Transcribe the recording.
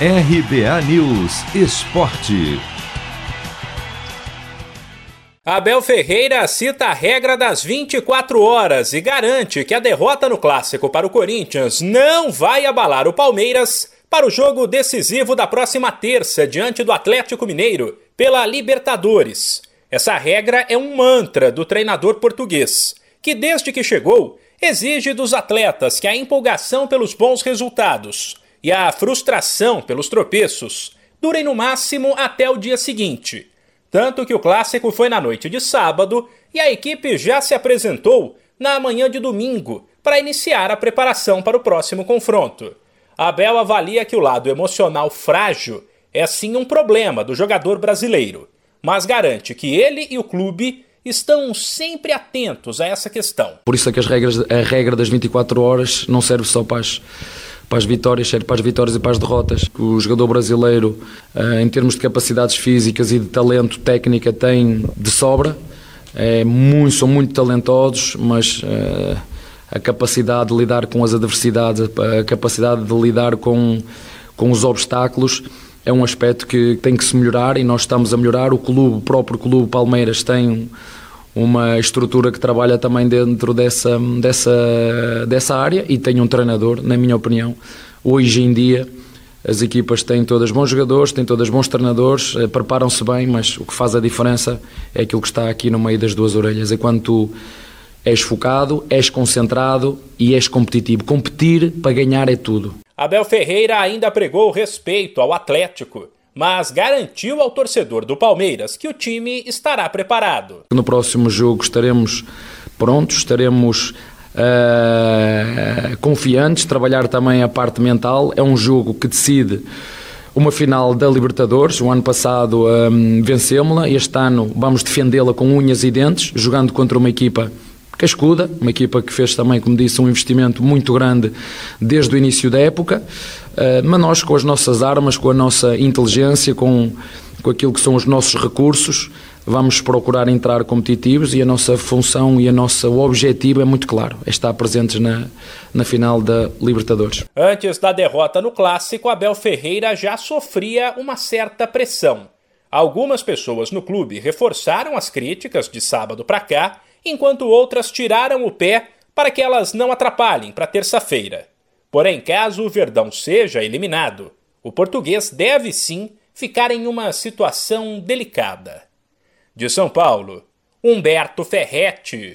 RBA News Esporte. Abel Ferreira cita a regra das 24 horas e garante que a derrota no clássico para o Corinthians não vai abalar o Palmeiras para o jogo decisivo da próxima terça diante do Atlético Mineiro pela Libertadores. Essa regra é um mantra do treinador português, que desde que chegou exige dos atletas que a empolgação pelos bons resultados e a frustração pelos tropeços durem no máximo até o dia seguinte. Tanto que o clássico foi na noite de sábado e a equipe já se apresentou na manhã de domingo para iniciar a preparação para o próximo confronto. Abel avalia que o lado emocional frágil é sim um problema do jogador brasileiro, mas garante que ele e o clube estão sempre atentos a essa questão. Por isso é que as regras, a regra das 24 horas não serve só para as para as vitórias, serve para as vitórias e para as derrotas. O jogador brasileiro, eh, em termos de capacidades físicas e de talento técnica, tem de sobra. É muito, são muito talentosos, mas uh, a capacidade de lidar com as adversidades, a capacidade de lidar com, com os obstáculos é um aspecto que tem que se melhorar e nós estamos a melhorar. O clube, o próprio clube Palmeiras tem uma estrutura que trabalha também dentro dessa, dessa, dessa área e tem um treinador, na minha opinião. Hoje em dia, as equipas têm todas bons jogadores, têm todas bons treinadores, eh, preparam-se bem, mas o que faz a diferença é aquilo que está aqui no meio das duas orelhas. É quando tu és focado, és concentrado e és competitivo. Competir para ganhar é tudo. Abel Ferreira ainda pregou respeito ao Atlético mas garantiu ao torcedor do Palmeiras que o time estará preparado. No próximo jogo estaremos prontos, estaremos uh, confiantes, trabalhar também a parte mental. É um jogo que decide uma final da Libertadores. O ano passado um, vencemos-la, este ano vamos defendê-la com unhas e dentes, jogando contra uma equipa cascuda, uma equipa que fez também, como disse, um investimento muito grande desde o início da época, eh, mas nós com as nossas armas, com a nossa inteligência, com, com aquilo que são os nossos recursos, vamos procurar entrar competitivos e a nossa função e a nossa, o objetivo é muito claro, é estar presentes na, na final da Libertadores. Antes da derrota no Clássico, Abel Ferreira já sofria uma certa pressão. Algumas pessoas no clube reforçaram as críticas de sábado para cá enquanto outras tiraram o pé para que elas não atrapalhem para terça-feira. Porém, caso o Verdão seja eliminado, o português deve sim ficar em uma situação delicada. De São Paulo, Humberto Ferretti.